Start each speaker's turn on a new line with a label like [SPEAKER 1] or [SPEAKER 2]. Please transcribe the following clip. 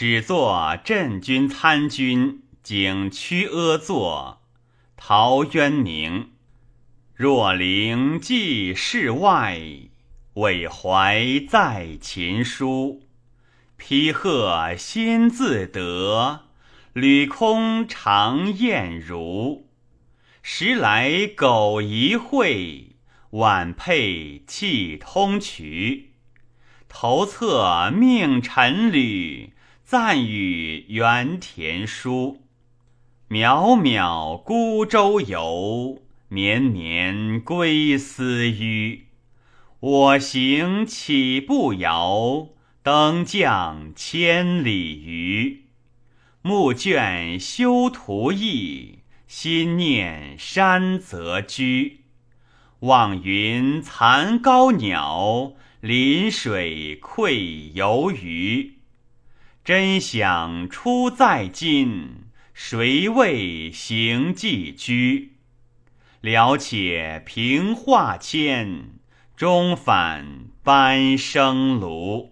[SPEAKER 1] 始作镇军参军，景屈阿作。陶渊明。若灵寄世外，委怀在秦书。披鹤先自得，履空常厌如。时来苟一会，晚佩气通衢。头策命陈履。赞与原田书，渺渺孤舟游，绵绵归思域。我行岂不遥？登将千里余。暮卷修图意，心念山泽居。望云残高鸟，临水愧游鱼。真想出在今，谁为行寄居？了且平化迁，终返班生庐。